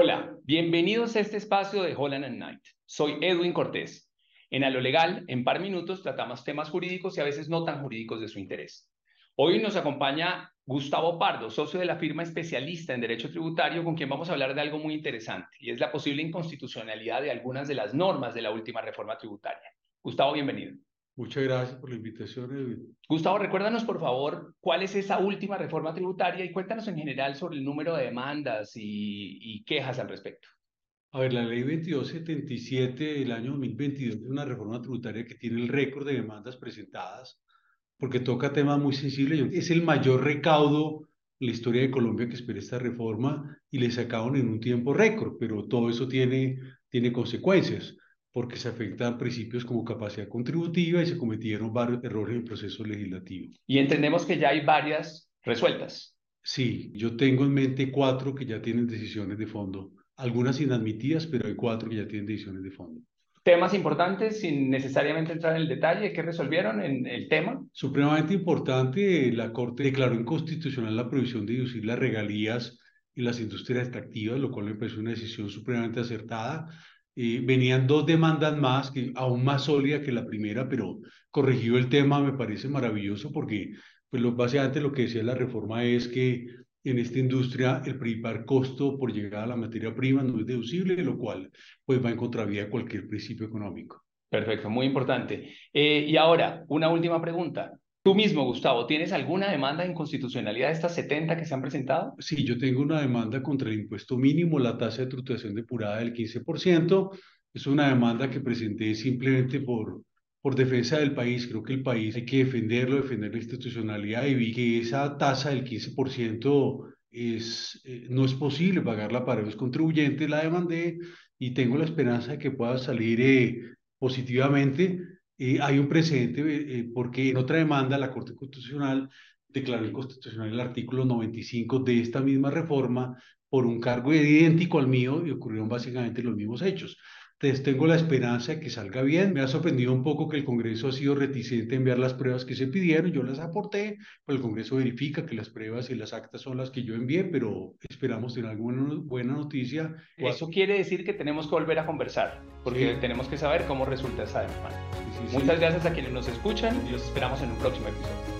Hola, bienvenidos a este espacio de Holland and Knight. Soy Edwin Cortés. En A lo Legal, en par minutos, tratamos temas jurídicos y a veces no tan jurídicos de su interés. Hoy nos acompaña Gustavo Pardo, socio de la firma especialista en Derecho Tributario, con quien vamos a hablar de algo muy interesante, y es la posible inconstitucionalidad de algunas de las normas de la última reforma tributaria. Gustavo, bienvenido. Muchas gracias por la invitación, Edwin. Gustavo, recuérdanos por favor cuál es esa última reforma tributaria y cuéntanos en general sobre el número de demandas y, quejas al respecto. A ver, la ley 2277 del año 2022 es una reforma tributaria que tiene el récord de demandas presentadas porque toca temas muy sensibles. Es el mayor recaudo en la historia de Colombia que espera esta reforma y le sacaron en un tiempo récord, pero todo eso tiene, tiene consecuencias porque se afectan principios como capacidad contributiva y se cometieron varios errores en el proceso legislativo. Y entendemos que ya hay varias resueltas. Sí, yo tengo en mente cuatro que ya tienen decisiones de fondo, algunas inadmitidas, pero hay cuatro que ya tienen decisiones de fondo. Temas importantes, sin necesariamente entrar en el detalle, ¿qué resolvieron en el tema? Supremamente importante, la Corte declaró inconstitucional la prohibición de deducir las regalías y las industrias extractivas, lo cual me parece una decisión supremamente acertada venían dos demandas más, que aún más sólida que la primera, pero corregido el tema me parece maravilloso porque pues lo, básicamente lo que decía la reforma es que en esta industria el principal costo por llegar a la materia prima no es deducible, lo cual pues va en contravía de cualquier principio económico. Perfecto, muy importante. Eh, y ahora, una última pregunta. Tú mismo, Gustavo, ¿tienes alguna demanda de inconstitucionalidad de estas 70 que se han presentado? Sí, yo tengo una demanda contra el impuesto mínimo, la tasa de tributación depurada del 15%. Es una demanda que presenté simplemente por, por defensa del país. Creo que el país hay que defenderlo, defender la institucionalidad y vi que esa tasa del 15% es, eh, no es posible pagarla para los contribuyentes. La demandé y tengo la esperanza de que pueda salir eh, positivamente hay un precedente eh, porque en otra demanda la Corte Constitucional declaró inconstitucional el artículo 95 de esta misma reforma por un cargo idéntico al mío y ocurrieron básicamente los mismos hechos. Entonces tengo la esperanza de que salga bien. Me ha sorprendido un poco que el Congreso ha sido reticente a enviar las pruebas que se pidieron. Yo las aporté, pero el Congreso verifica que las pruebas y las actas son las que yo envié, pero esperamos tener alguna buena noticia. Eso quiere decir que tenemos que volver a conversar, porque tenemos que saber cómo resulta esa demanda. Muchas gracias a quienes nos escuchan y los esperamos en un próximo episodio.